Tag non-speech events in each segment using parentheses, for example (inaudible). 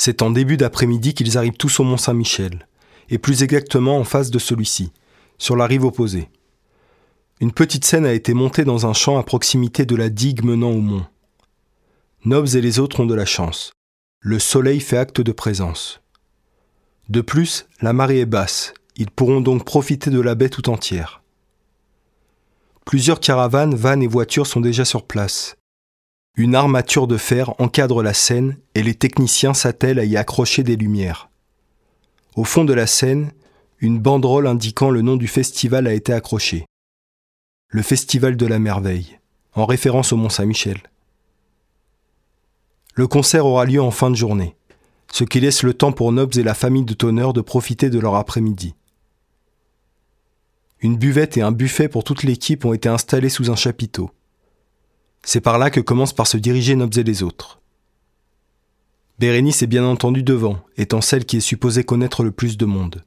C'est en début d'après-midi qu'ils arrivent tous au Mont Saint-Michel, et plus exactement en face de celui-ci, sur la rive opposée. Une petite scène a été montée dans un champ à proximité de la digue menant au mont. Nobs et les autres ont de la chance. Le soleil fait acte de présence. De plus, la marée est basse, ils pourront donc profiter de la baie tout entière. Plusieurs caravanes, vannes et voitures sont déjà sur place. Une armature de fer encadre la scène et les techniciens s'attellent à y accrocher des lumières. Au fond de la scène, une banderole indiquant le nom du festival a été accrochée. Le Festival de la Merveille, en référence au Mont Saint-Michel. Le concert aura lieu en fin de journée, ce qui laisse le temps pour Nobs et la famille de Tonner de profiter de leur après-midi. Une buvette et un buffet pour toute l'équipe ont été installés sous un chapiteau. C'est par là que commencent par se diriger Nobs et les autres. Bérénice est bien entendu devant, étant celle qui est supposée connaître le plus de monde.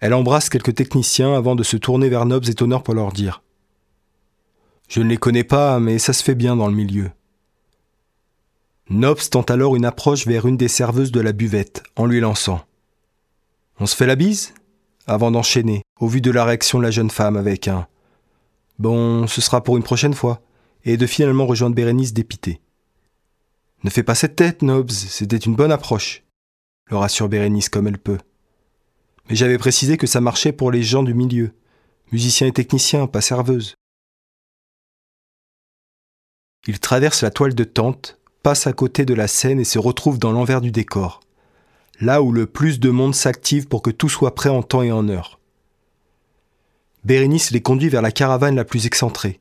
Elle embrasse quelques techniciens avant de se tourner vers Nobs et Tonner pour leur dire Je ne les connais pas, mais ça se fait bien dans le milieu. Nobs tente alors une approche vers une des serveuses de la buvette, en lui lançant On se fait la bise? avant d'enchaîner, au vu de la réaction de la jeune femme avec un Bon, ce sera pour une prochaine fois, et de finalement rejoindre Bérénice dépitée. Ne fais pas cette tête, Nobs, c'était une bonne approche, le rassure Bérénice comme elle peut. Mais j'avais précisé que ça marchait pour les gens du milieu, musiciens et techniciens, pas serveuses. Il traverse la toile de tente, passe à côté de la scène et se retrouve dans l'envers du décor, là où le plus de monde s'active pour que tout soit prêt en temps et en heure. Bérénice les conduit vers la caravane la plus excentrée,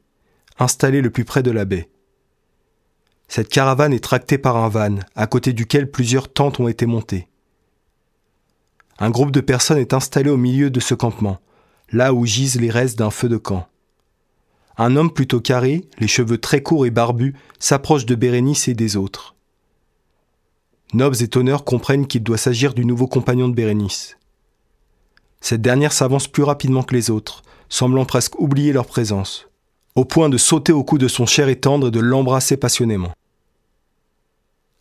installée le plus près de la baie. Cette caravane est tractée par un van, à côté duquel plusieurs tentes ont été montées. Un groupe de personnes est installé au milieu de ce campement, là où gisent les restes d'un feu de camp. Un homme plutôt carré, les cheveux très courts et barbus, s'approche de Bérénice et des autres. Nobs et Tonner comprennent qu'il doit s'agir du nouveau compagnon de Bérénice. Cette dernière s'avance plus rapidement que les autres, semblant presque oublier leur présence, au point de sauter au cou de son cher et tendre et de l'embrasser passionnément.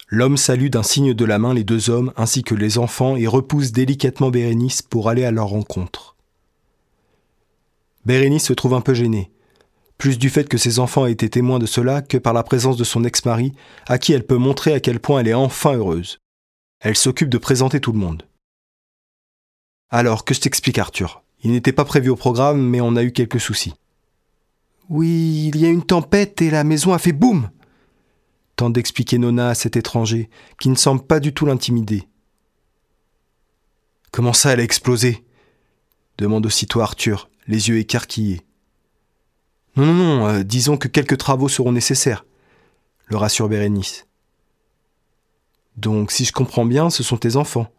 L'homme salue d'un signe de la main les deux hommes ainsi que les enfants et repousse délicatement Bérénice pour aller à leur rencontre. Bérénice se trouve un peu gênée, plus du fait que ses enfants aient été témoins de cela que par la présence de son ex-mari, à qui elle peut montrer à quel point elle est enfin heureuse. Elle s'occupe de présenter tout le monde. Alors, que je t'explique Arthur? Il n'était pas prévu au programme, mais on a eu quelques soucis. Oui, il y a une tempête et la maison a fait boum Tente d'expliquer Nona à cet étranger, qui ne semble pas du tout l'intimider. Comment ça, elle a explosé? demande aussitôt Arthur, les yeux écarquillés. Non, non, non, euh, disons que quelques travaux seront nécessaires, le rassure Bérénice. Donc, si je comprends bien, ce sont tes enfants.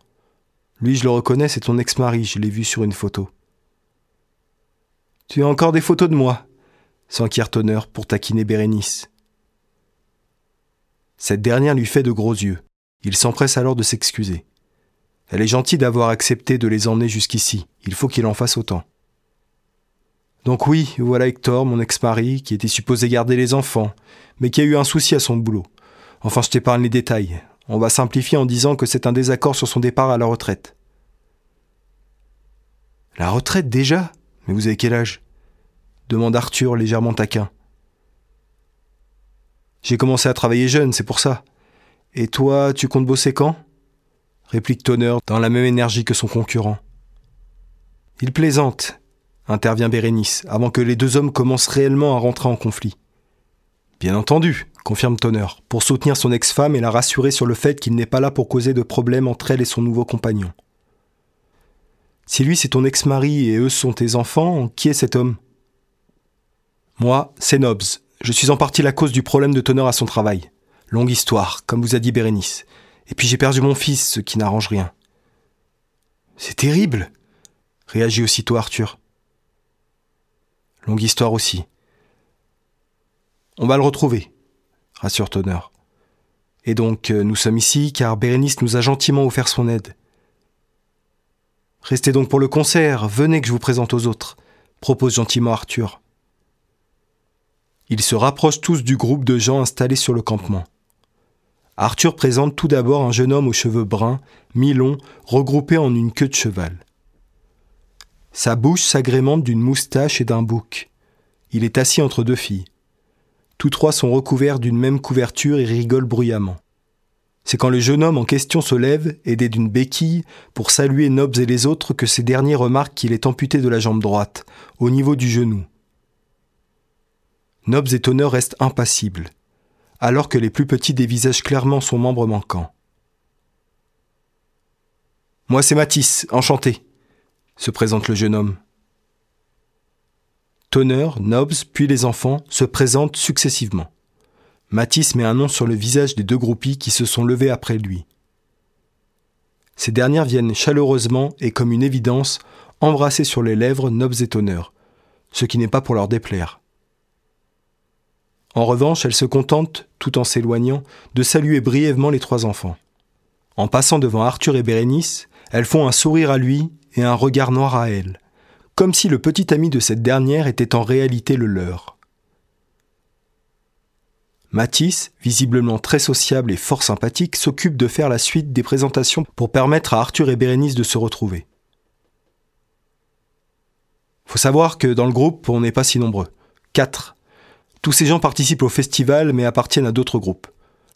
Lui, je le reconnais, c'est ton ex-mari, je l'ai vu sur une photo. Tu as encore des photos de moi? S'enquiert Tonner pour taquiner Bérénice. Cette dernière lui fait de gros yeux. Il s'empresse alors de s'excuser. Elle est gentille d'avoir accepté de les emmener jusqu'ici. Il faut qu'il en fasse autant. Donc oui, voilà Hector, mon ex-mari, qui était supposé garder les enfants, mais qui a eu un souci à son boulot. Enfin, je t'épargne les détails. On va simplifier en disant que c'est un désaccord sur son départ à la retraite. La retraite déjà? Mais vous avez quel âge? Demande Arthur légèrement taquin. J'ai commencé à travailler jeune, c'est pour ça. Et toi, tu comptes bosser quand? Réplique Tonner dans la même énergie que son concurrent. Il plaisante, intervient Bérénice, avant que les deux hommes commencent réellement à rentrer en conflit. Bien entendu, confirme Tonner, pour soutenir son ex-femme et la rassurer sur le fait qu'il n'est pas là pour causer de problèmes entre elle et son nouveau compagnon. Si lui c'est ton ex-mari et eux sont tes enfants, qui est cet homme? Moi, c'est Nobs. Je suis en partie la cause du problème de Tonner à son travail. Longue histoire, comme vous a dit Bérénice. Et puis j'ai perdu mon fils, ce qui n'arrange rien. C'est terrible réagit aussitôt Arthur. Longue histoire aussi. On va le retrouver, rassure Tonner. Et donc, euh, nous sommes ici car Bérénice nous a gentiment offert son aide. Restez donc pour le concert, venez que je vous présente aux autres, propose gentiment Arthur. Ils se rapprochent tous du groupe de gens installés sur le campement. Arthur présente tout d'abord un jeune homme aux cheveux bruns, mi-longs, regroupé en une queue de cheval. Sa bouche s'agrémente d'une moustache et d'un bouc. Il est assis entre deux filles. Tous trois sont recouverts d'une même couverture et rigolent bruyamment. C'est quand le jeune homme en question se lève, aidé d'une béquille, pour saluer Nobs et les autres que ces derniers remarquent qu'il est amputé de la jambe droite, au niveau du genou. Nobs et Tonner restent impassibles, alors que les plus petits dévisagent clairement son membre manquant. Moi c'est Matisse, enchanté, se présente le jeune homme. Tonner, Nobs, puis les enfants se présentent successivement. Matisse met un nom sur le visage des deux groupies qui se sont levés après lui. Ces dernières viennent chaleureusement et comme une évidence embrasser sur les lèvres Nobs et Tonner, ce qui n'est pas pour leur déplaire. En revanche, elles se contentent, tout en s'éloignant, de saluer brièvement les trois enfants. En passant devant Arthur et Bérénice, elles font un sourire à lui et un regard noir à elle, comme si le petit ami de cette dernière était en réalité le leur. Matisse, visiblement très sociable et fort sympathique, s'occupe de faire la suite des présentations pour permettre à Arthur et Bérénice de se retrouver. Faut savoir que dans le groupe, on n'est pas si nombreux. Quatre. Tous ces gens participent au festival mais appartiennent à d'autres groupes.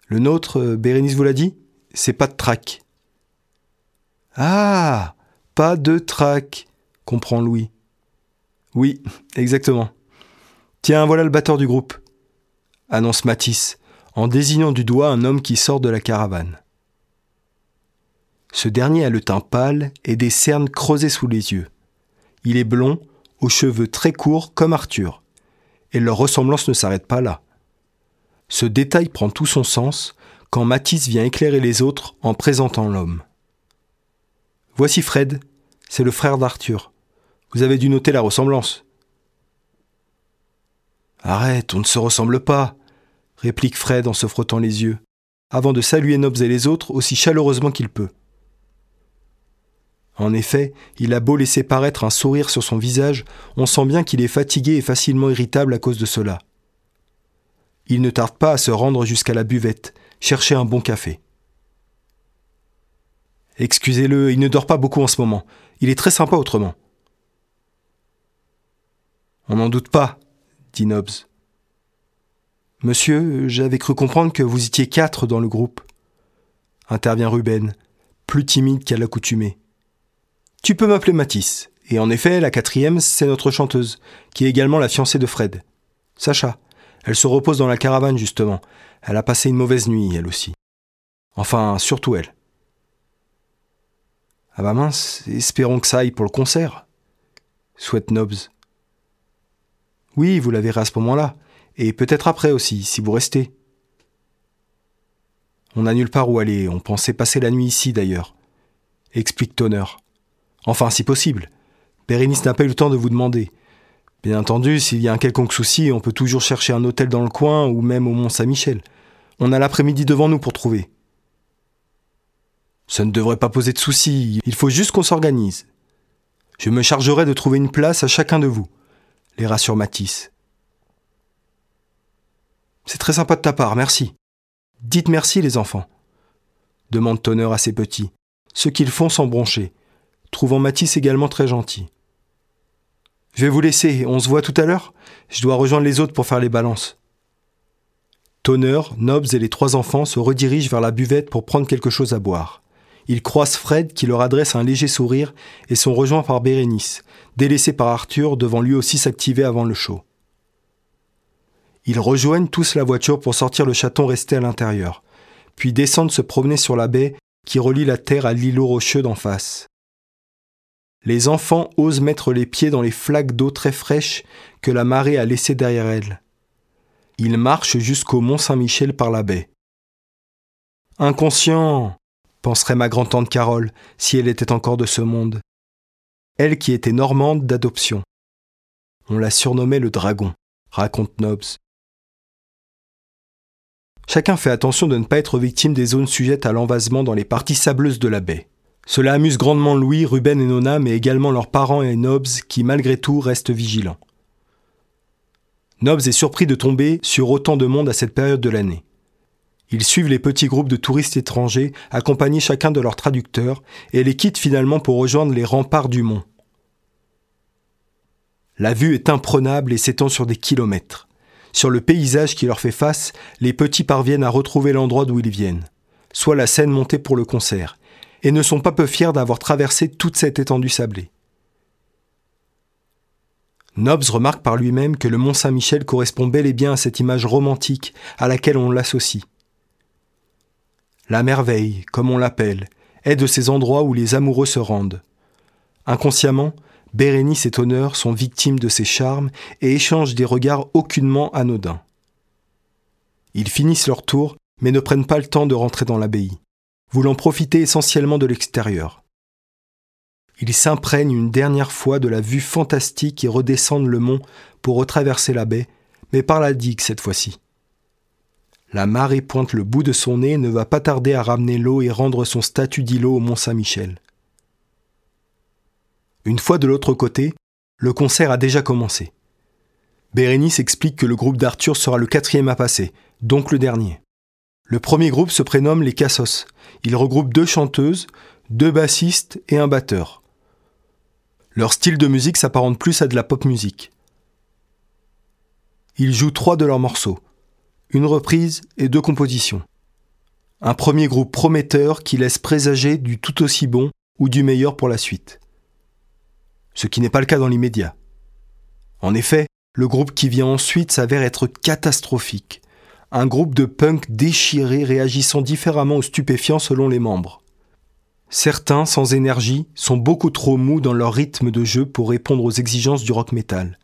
Le nôtre, euh, Bérénice vous l'a dit, c'est pas de trac. Ah Pas de trac, comprend Louis. Oui, (laughs) exactement. Tiens, voilà le batteur du groupe annonce Matisse, en désignant du doigt un homme qui sort de la caravane. Ce dernier a le teint pâle et des cernes creusées sous les yeux. Il est blond, aux cheveux très courts comme Arthur. Et leur ressemblance ne s'arrête pas là. Ce détail prend tout son sens quand Matisse vient éclairer les autres en présentant l'homme. Voici Fred, c'est le frère d'Arthur. Vous avez dû noter la ressemblance. Arrête, on ne se ressemble pas, réplique Fred en se frottant les yeux, avant de saluer Nobs et les autres aussi chaleureusement qu'il peut. En effet, il a beau laisser paraître un sourire sur son visage, on sent bien qu'il est fatigué et facilement irritable à cause de cela. Il ne tarde pas à se rendre jusqu'à la buvette, chercher un bon café. Excusez-le, il ne dort pas beaucoup en ce moment. Il est très sympa autrement. On n'en doute pas, dit Nobbs. Monsieur, j'avais cru comprendre que vous étiez quatre dans le groupe. Intervient Ruben, plus timide qu'à l'accoutumée. Tu peux m'appeler Matisse. Et en effet, la quatrième, c'est notre chanteuse, qui est également la fiancée de Fred. Sacha. Elle se repose dans la caravane, justement. Elle a passé une mauvaise nuit, elle aussi. Enfin, surtout elle. Ah bah mince, espérons que ça aille pour le concert, souhaite Nobbs. Oui, vous la verrez à ce moment-là, et peut-être après aussi, si vous restez. On n'a nulle part où aller, on pensait passer la nuit ici d'ailleurs, explique Tonner. Enfin, si possible. Bérénice n'a pas eu le temps de vous demander. Bien entendu, s'il y a un quelconque souci, on peut toujours chercher un hôtel dans le coin ou même au Mont-Saint-Michel. On a l'après-midi devant nous pour trouver. Ça ne devrait pas poser de soucis, il faut juste qu'on s'organise. Je me chargerai de trouver une place à chacun de vous les rassure Matisse. C'est très sympa de ta part, merci. Dites merci, les enfants. demande Tonner à ses petits, ce qu'ils font sans broncher, trouvant Matisse également très gentil. Je vais vous laisser, on se voit tout à l'heure? Je dois rejoindre les autres pour faire les balances. Tonner, Nobs et les trois enfants se redirigent vers la buvette pour prendre quelque chose à boire. Ils croisent Fred qui leur adresse un léger sourire et sont rejoints par Bérénice, délaissée par Arthur devant lui aussi s'activer avant le show. Ils rejoignent tous la voiture pour sortir le chaton resté à l'intérieur, puis descendent se promener sur la baie qui relie la terre à l'îlot rocheux d'en face. Les enfants osent mettre les pieds dans les flaques d'eau très fraîches que la marée a laissées derrière elles. Ils marchent jusqu'au Mont Saint-Michel par la baie. Inconscient penserait ma grand-tante Carole, si elle était encore de ce monde. Elle qui était normande d'adoption. On la surnommait le dragon, raconte Nobbs. Chacun fait attention de ne pas être victime des zones sujettes à l'envasement dans les parties sableuses de la baie. Cela amuse grandement Louis, Ruben et Nona, mais également leurs parents et Nobbs qui, malgré tout, restent vigilants. Nobbs est surpris de tomber sur autant de monde à cette période de l'année. Ils suivent les petits groupes de touristes étrangers, accompagnés chacun de leurs traducteurs, et les quittent finalement pour rejoindre les remparts du mont. La vue est imprenable et s'étend sur des kilomètres. Sur le paysage qui leur fait face, les petits parviennent à retrouver l'endroit d'où ils viennent, soit la scène montée pour le concert, et ne sont pas peu fiers d'avoir traversé toute cette étendue sablée. Nobbs remarque par lui-même que le Mont Saint-Michel correspond bel et bien à cette image romantique à laquelle on l'associe. La merveille, comme on l'appelle, est de ces endroits où les amoureux se rendent. Inconsciemment, Bérénice et Tonnerre sont victimes de ces charmes et échangent des regards aucunement anodins. Ils finissent leur tour, mais ne prennent pas le temps de rentrer dans l'abbaye, voulant profiter essentiellement de l'extérieur. Ils s'imprègnent une dernière fois de la vue fantastique et redescendent le mont pour retraverser la baie, mais par la digue cette fois-ci. La marée pointe le bout de son nez et ne va pas tarder à ramener l'eau et rendre son statut d'îlot au Mont Saint-Michel. Une fois de l'autre côté, le concert a déjà commencé. Bérénice explique que le groupe d'Arthur sera le quatrième à passer, donc le dernier. Le premier groupe se prénomme les Cassos. Il regroupe deux chanteuses, deux bassistes et un batteur. Leur style de musique s'apparente plus à de la pop musique. Ils jouent trois de leurs morceaux, une reprise et deux compositions. Un premier groupe prometteur qui laisse présager du tout aussi bon ou du meilleur pour la suite ce qui n'est pas le cas dans l'immédiat. En effet, le groupe qui vient ensuite s'avère être catastrophique. Un groupe de punk déchiré réagissant différemment aux stupéfiants selon les membres. Certains, sans énergie, sont beaucoup trop mous dans leur rythme de jeu pour répondre aux exigences du rock metal.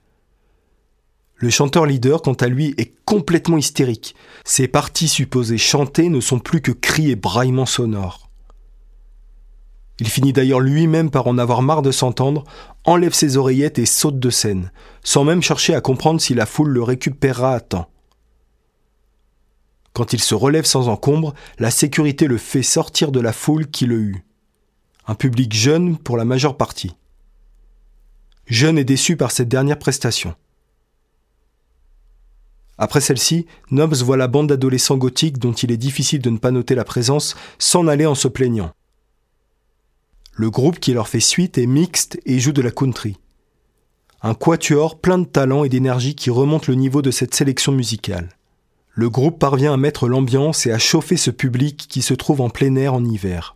Le chanteur leader, quant à lui, est complètement hystérique. Ses parties supposées chanter ne sont plus que cris et braillements sonores. Il finit d'ailleurs lui-même par en avoir marre de s'entendre, enlève ses oreillettes et saute de scène, sans même chercher à comprendre si la foule le récupérera à temps. Quand il se relève sans encombre, la sécurité le fait sortir de la foule qui le eut. Un public jeune pour la majeure partie. Jeune et déçu par cette dernière prestation. Après celle-ci, Nobbs voit la bande d'adolescents gothiques dont il est difficile de ne pas noter la présence s'en aller en se plaignant. Le groupe qui leur fait suite est mixte et joue de la country. Un quatuor plein de talent et d'énergie qui remonte le niveau de cette sélection musicale. Le groupe parvient à mettre l'ambiance et à chauffer ce public qui se trouve en plein air en hiver.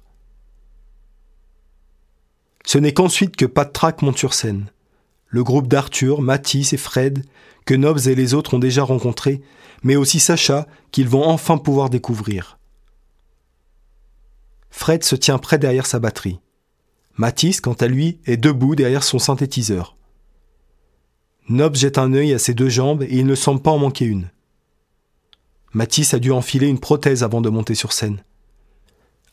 Ce n'est qu'ensuite que Pat Track monte sur scène. Le groupe d'Arthur, Matisse et Fred, que Nobbs et les autres ont déjà rencontrés, mais aussi Sacha, qu'ils vont enfin pouvoir découvrir. Fred se tient près derrière sa batterie. Matisse, quant à lui, est debout derrière son synthétiseur. Nobbs jette un œil à ses deux jambes et il ne semble pas en manquer une. Matisse a dû enfiler une prothèse avant de monter sur scène.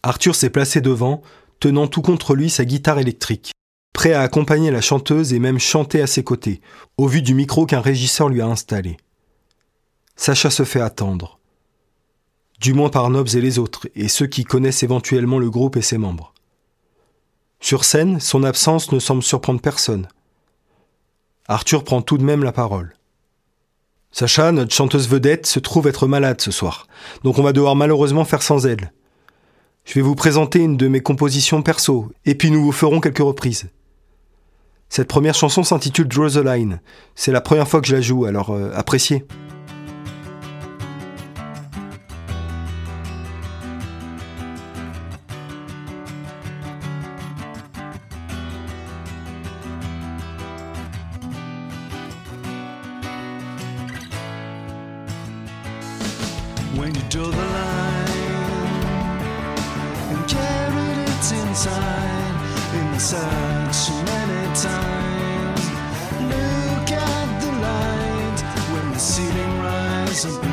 Arthur s'est placé devant, tenant tout contre lui sa guitare électrique, prêt à accompagner la chanteuse et même chanter à ses côtés, au vu du micro qu'un régisseur lui a installé. Sacha se fait attendre. Du moins par Nobbs et les autres, et ceux qui connaissent éventuellement le groupe et ses membres. Sur scène, son absence ne semble surprendre personne. Arthur prend tout de même la parole. Sacha, notre chanteuse vedette, se trouve être malade ce soir, donc on va devoir malheureusement faire sans elle. Je vais vous présenter une de mes compositions perso, et puis nous vous ferons quelques reprises. Cette première chanson s'intitule Draw the Line. C'est la première fois que je la joue, alors euh, appréciez. It inside, inside so many times. Look at the light when the ceiling rise,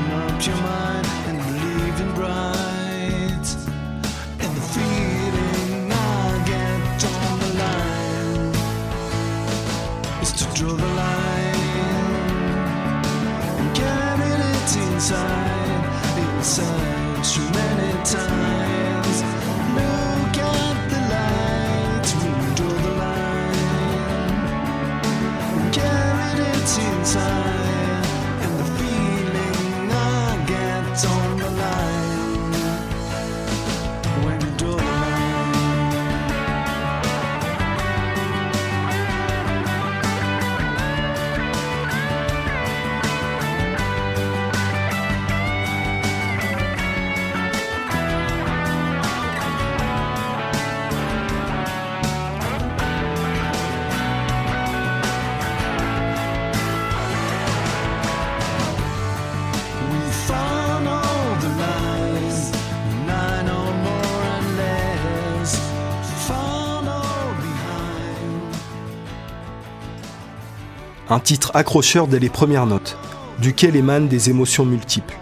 Un titre accrocheur dès les premières notes, duquel émanent des émotions multiples.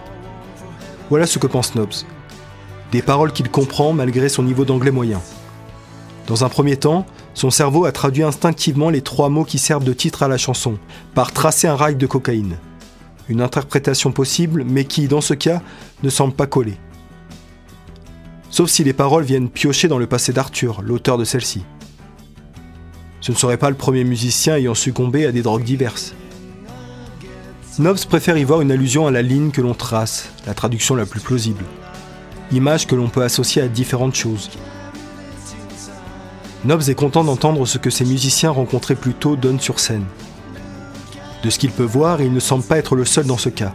Voilà ce que pense Nobs. Des paroles qu'il comprend malgré son niveau d'anglais moyen. Dans un premier temps, son cerveau a traduit instinctivement les trois mots qui servent de titre à la chanson, par tracer un rail de cocaïne. Une interprétation possible, mais qui, dans ce cas, ne semble pas coller. Sauf si les paroles viennent piocher dans le passé d'Arthur, l'auteur de celle-ci. Ce ne serait pas le premier musicien ayant succombé à des drogues diverses. Nobs préfère y voir une allusion à la ligne que l'on trace, la traduction la plus plausible. Image que l'on peut associer à différentes choses. Nobs est content d'entendre ce que ces musiciens rencontrés plus tôt donnent sur scène. De ce qu'il peut voir, il ne semble pas être le seul dans ce cas.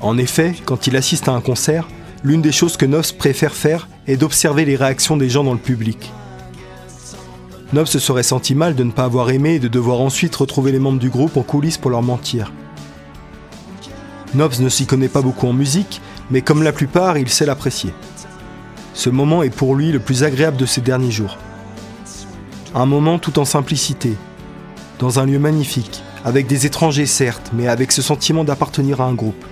En effet, quand il assiste à un concert, l'une des choses que Nobs préfère faire est d'observer les réactions des gens dans le public. Nobs se serait senti mal de ne pas avoir aimé et de devoir ensuite retrouver les membres du groupe en coulisses pour leur mentir. Nobs ne s'y connaît pas beaucoup en musique, mais comme la plupart, il sait l'apprécier. Ce moment est pour lui le plus agréable de ces derniers jours. Un moment tout en simplicité, dans un lieu magnifique, avec des étrangers certes, mais avec ce sentiment d'appartenir à un groupe.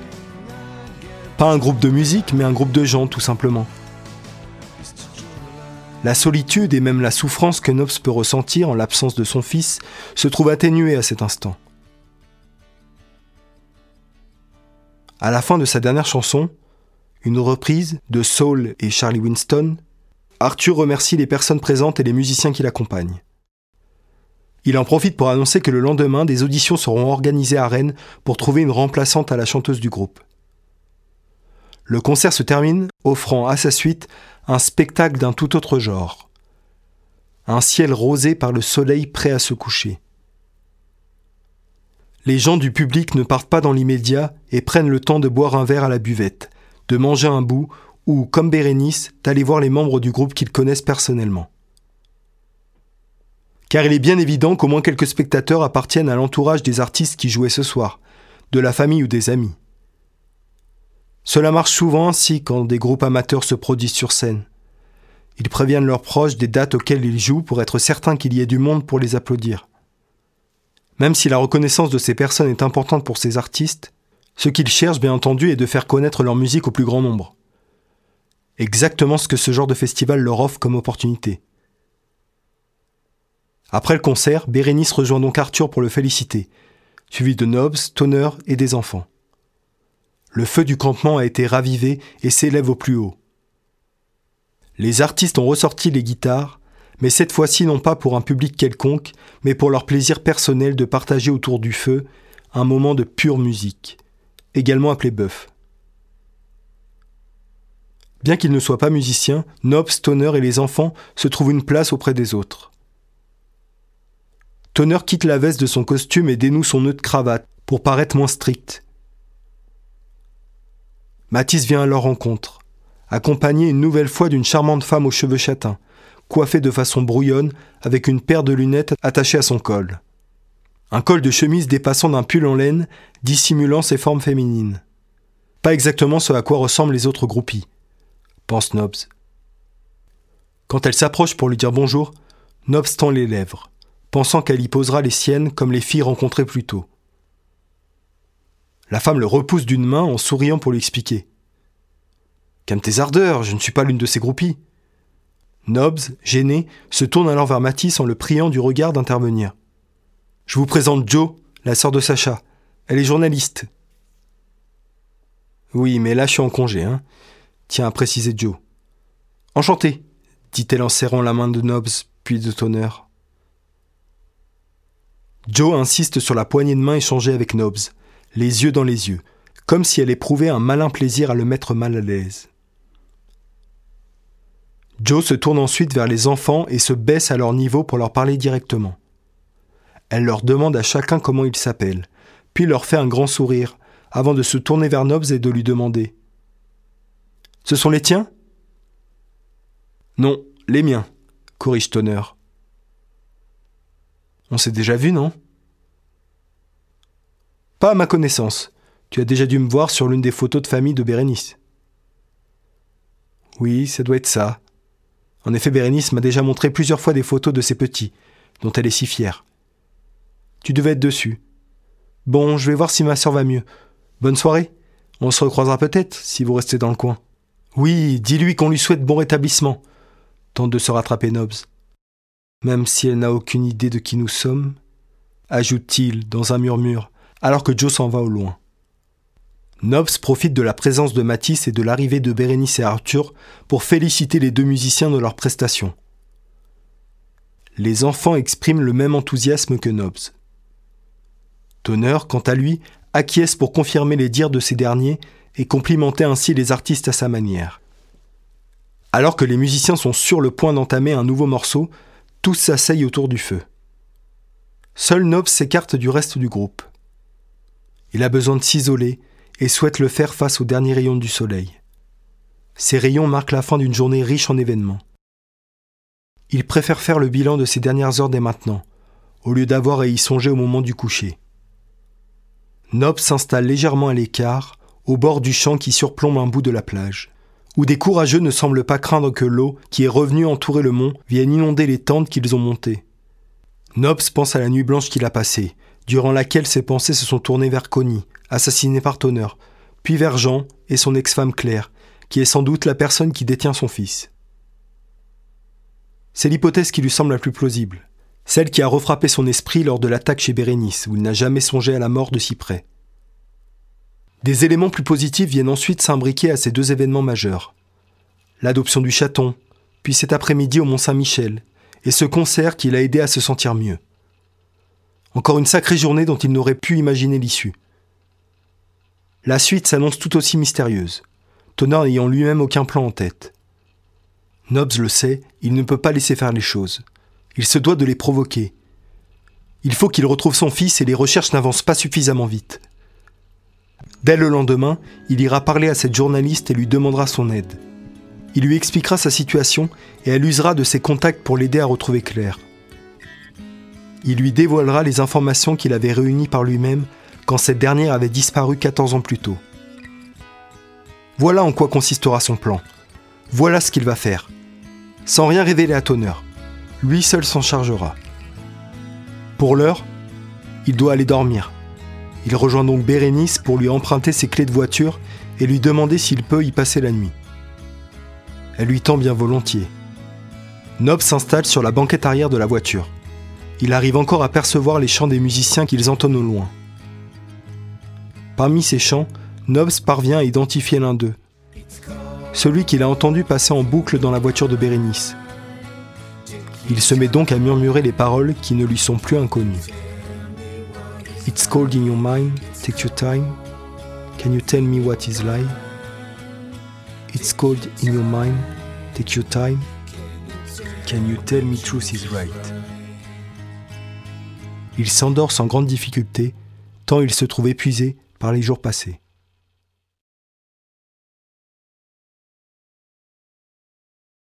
Pas un groupe de musique, mais un groupe de gens tout simplement. La solitude et même la souffrance que Nobs peut ressentir en l'absence de son fils se trouvent atténuées à cet instant. À la fin de sa dernière chanson, une reprise de Soul et Charlie Winston, Arthur remercie les personnes présentes et les musiciens qui l'accompagnent. Il en profite pour annoncer que le lendemain, des auditions seront organisées à Rennes pour trouver une remplaçante à la chanteuse du groupe. Le concert se termine offrant à sa suite un spectacle d'un tout autre genre. Un ciel rosé par le soleil prêt à se coucher. Les gens du public ne partent pas dans l'immédiat et prennent le temps de boire un verre à la buvette, de manger un bout ou, comme Bérénice, d'aller voir les membres du groupe qu'ils connaissent personnellement. Car il est bien évident qu'au moins quelques spectateurs appartiennent à l'entourage des artistes qui jouaient ce soir, de la famille ou des amis. Cela marche souvent ainsi quand des groupes amateurs se produisent sur scène. Ils préviennent leurs proches des dates auxquelles ils jouent pour être certains qu'il y ait du monde pour les applaudir. Même si la reconnaissance de ces personnes est importante pour ces artistes, ce qu'ils cherchent bien entendu est de faire connaître leur musique au plus grand nombre. Exactement ce que ce genre de festival leur offre comme opportunité. Après le concert, Bérénice rejoint donc Arthur pour le féliciter, suivi de Nobs, Toner et des enfants. Le feu du campement a été ravivé et s'élève au plus haut. Les artistes ont ressorti les guitares, mais cette fois-ci non pas pour un public quelconque, mais pour leur plaisir personnel de partager autour du feu un moment de pure musique, également appelé bœuf. Bien qu'ils ne soient pas musiciens, Nobs, Stoner et les enfants se trouvent une place auprès des autres. Toner quitte la veste de son costume et dénoue son nœud de cravate pour paraître moins strict. Mathis vient à leur rencontre, accompagné une nouvelle fois d'une charmante femme aux cheveux châtains, coiffée de façon brouillonne avec une paire de lunettes attachées à son col. Un col de chemise dépassant d'un pull en laine, dissimulant ses formes féminines. Pas exactement ce à quoi ressemblent les autres groupies, pense Nobs. Quand elle s'approche pour lui dire bonjour, Nobs tend les lèvres, pensant qu'elle y posera les siennes comme les filles rencontrées plus tôt. La femme le repousse d'une main en souriant pour lui expliquer. Calme tes ardeurs, je ne suis pas l'une de ces groupies. Nobs, gêné, se tourne alors vers Matisse en le priant du regard d'intervenir. Je vous présente Jo, la sœur de Sacha. Elle est journaliste. Oui, mais là je suis en congé, hein, tient à préciser Joe. Enchanté, dit-elle en serrant la main de Nobs, puis de Toner. Joe insiste sur la poignée de main échangée avec Nobs les yeux dans les yeux, comme si elle éprouvait un malin plaisir à le mettre mal à l'aise. Joe se tourne ensuite vers les enfants et se baisse à leur niveau pour leur parler directement. Elle leur demande à chacun comment il s'appelle, puis leur fait un grand sourire, avant de se tourner vers Nobs et de lui demander Ce sont les tiens Non, les miens, corrige Tonner. On s'est déjà vu, non? Pas à ma connaissance. Tu as déjà dû me voir sur l'une des photos de famille de Bérénice. Oui, ça doit être ça. En effet, Bérénice m'a déjà montré plusieurs fois des photos de ses petits, dont elle est si fière. Tu devais être dessus. Bon, je vais voir si ma sœur va mieux. Bonne soirée. On se recroisera peut-être si vous restez dans le coin. Oui, dis-lui qu'on lui souhaite bon rétablissement. Tente de se rattraper Nobs. Même si elle n'a aucune idée de qui nous sommes, ajoute-t-il dans un murmure, alors que Joe s'en va au loin. Nobs profite de la présence de Matisse et de l'arrivée de Bérénice et Arthur pour féliciter les deux musiciens de leur prestation. Les enfants expriment le même enthousiasme que Nobs. Tonner, quant à lui, acquiesce pour confirmer les dires de ces derniers et complimenter ainsi les artistes à sa manière. Alors que les musiciens sont sur le point d'entamer un nouveau morceau, tous s'asseyent autour du feu. Seul Nobs s'écarte du reste du groupe. Il a besoin de s'isoler et souhaite le faire face aux derniers rayons du soleil. Ces rayons marquent la fin d'une journée riche en événements. Il préfère faire le bilan de ses dernières heures dès maintenant, au lieu d'avoir à y songer au moment du coucher. Nob s'installe légèrement à l'écart, au bord du champ qui surplombe un bout de la plage, où des courageux ne semblent pas craindre que l'eau, qui est revenue entourer le mont, vienne inonder les tentes qu'ils ont montées. Nobs pense à la nuit blanche qu'il a passée, durant laquelle ses pensées se sont tournées vers Connie, assassinée par Tonner, puis vers Jean et son ex-femme Claire, qui est sans doute la personne qui détient son fils. C'est l'hypothèse qui lui semble la plus plausible, celle qui a refrappé son esprit lors de l'attaque chez Bérénice, où il n'a jamais songé à la mort de si près. Des éléments plus positifs viennent ensuite s'imbriquer à ces deux événements majeurs. L'adoption du chaton, puis cet après-midi au Mont-Saint-Michel, et ce concert qui l'a aidé à se sentir mieux. Encore une sacrée journée dont il n'aurait pu imaginer l'issue. La suite s'annonce tout aussi mystérieuse, Tonner n'ayant lui-même aucun plan en tête. Nobbs le sait, il ne peut pas laisser faire les choses. Il se doit de les provoquer. Il faut qu'il retrouve son fils et les recherches n'avancent pas suffisamment vite. Dès le lendemain, il ira parler à cette journaliste et lui demandera son aide. Il lui expliquera sa situation et elle usera de ses contacts pour l'aider à retrouver Claire il lui dévoilera les informations qu'il avait réunies par lui-même quand cette dernière avait disparu 14 ans plus tôt. Voilà en quoi consistera son plan. Voilà ce qu'il va faire. Sans rien révéler à Tonner. Lui seul s'en chargera. Pour l'heure, il doit aller dormir. Il rejoint donc Bérénice pour lui emprunter ses clés de voiture et lui demander s'il peut y passer la nuit. Elle lui tend bien volontiers. Nob s'installe sur la banquette arrière de la voiture il arrive encore à percevoir les chants des musiciens qu'ils entonnent au loin. Parmi ces chants, Nobs parvient à identifier l'un d'eux, celui qu'il a entendu passer en boucle dans la voiture de Bérénice. Il se met donc à murmurer les paroles qui ne lui sont plus inconnues. It's cold in your mind, take your time. Can you tell me what is life? It's cold in your mind, take your time. Can you tell me truth is right? Il s'endort sans grande difficulté, tant il se trouve épuisé par les jours passés.